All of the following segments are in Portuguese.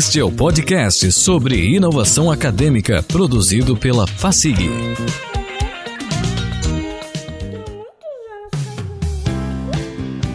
Este é o podcast sobre inovação acadêmica produzido pela FACIG.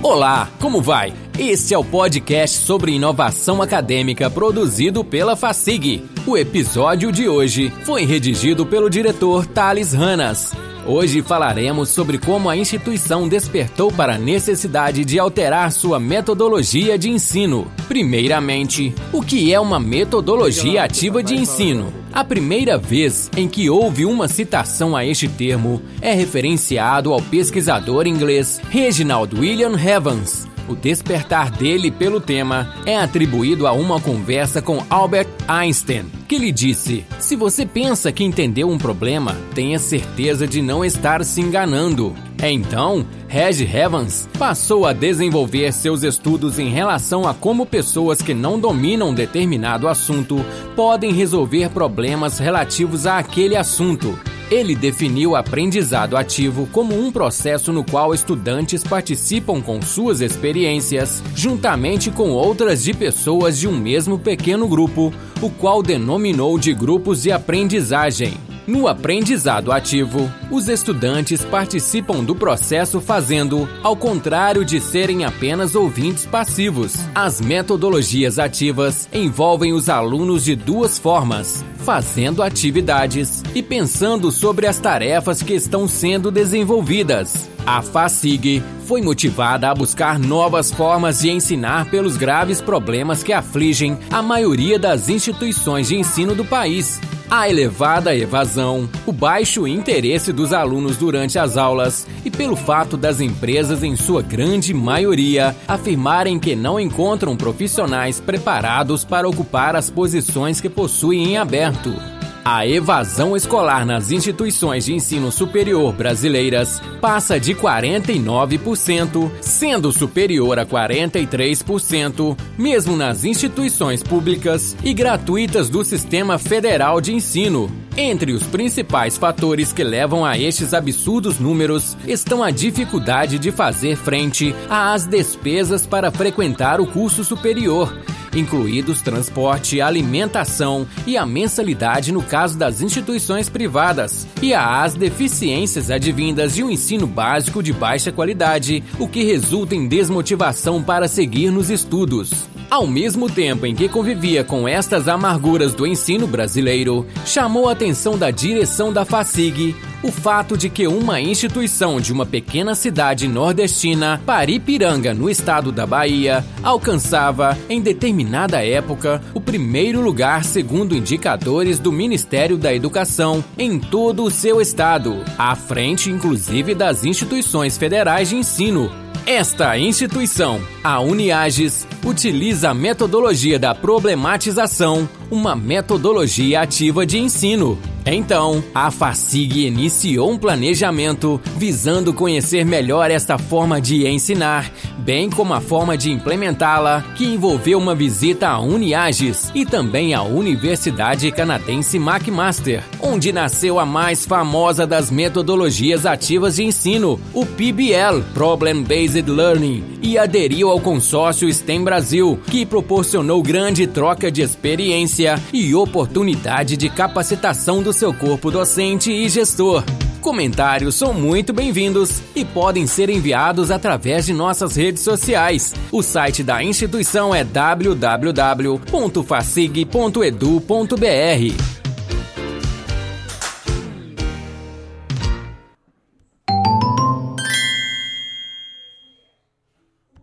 Olá, como vai? Este é o podcast sobre inovação acadêmica produzido pela FACIG. O episódio de hoje foi redigido pelo diretor Thales Ranas. Hoje falaremos sobre como a instituição despertou para a necessidade de alterar sua metodologia de ensino. Primeiramente, o que é uma metodologia ativa de ensino? A primeira vez em que houve uma citação a este termo é referenciado ao pesquisador inglês Reginald William Evans. O despertar dele pelo tema é atribuído a uma conversa com Albert Einstein, que lhe disse: Se você pensa que entendeu um problema, tenha certeza de não estar se enganando. Então, Reg Evans passou a desenvolver seus estudos em relação a como pessoas que não dominam determinado assunto podem resolver problemas relativos àquele assunto. Ele definiu aprendizado ativo como um processo no qual estudantes participam com suas experiências, juntamente com outras de pessoas de um mesmo pequeno grupo, o qual denominou de grupos de aprendizagem. No aprendizado ativo, os estudantes participam do processo fazendo, ao contrário de serem apenas ouvintes passivos. As metodologias ativas envolvem os alunos de duas formas: fazendo atividades e pensando sobre as tarefas que estão sendo desenvolvidas. A FACIG foi motivada a buscar novas formas de ensinar pelos graves problemas que afligem a maioria das instituições de ensino do país. A elevada evasão, o baixo interesse dos alunos durante as aulas e pelo fato das empresas, em sua grande maioria, afirmarem que não encontram profissionais preparados para ocupar as posições que possuem em aberto. A evasão escolar nas instituições de ensino superior brasileiras passa de 49%, sendo superior a 43%, mesmo nas instituições públicas e gratuitas do Sistema Federal de Ensino. Entre os principais fatores que levam a estes absurdos números estão a dificuldade de fazer frente às despesas para frequentar o curso superior incluídos transporte, alimentação e a mensalidade no caso das instituições privadas, e às deficiências advindas de um ensino básico de baixa qualidade, o que resulta em desmotivação para seguir nos estudos. Ao mesmo tempo em que convivia com estas amarguras do ensino brasileiro, chamou a atenção da direção da FACIG o fato de que uma instituição de uma pequena cidade nordestina, Paripiranga, no estado da Bahia, alcançava, em determinada época, o primeiro lugar segundo indicadores do Ministério da Educação em todo o seu estado, à frente inclusive das instituições federais de ensino, esta instituição, a Uniages, utiliza a metodologia da problematização, uma metodologia ativa de ensino. Então, a FACIG iniciou um planejamento visando conhecer melhor esta forma de ensinar, bem como a forma de implementá-la, que envolveu uma visita à Uniages e também à Universidade Canadense McMaster, onde nasceu a mais famosa das metodologias ativas de ensino, o PBL, Problem Based Learning, e aderiu ao consórcio STEM Brasil, que proporcionou grande troca de experiência e oportunidade de capacitação do seu corpo docente e gestor. Comentários são muito bem-vindos e podem ser enviados através de nossas redes sociais. O site da instituição é www.facig.edu.br.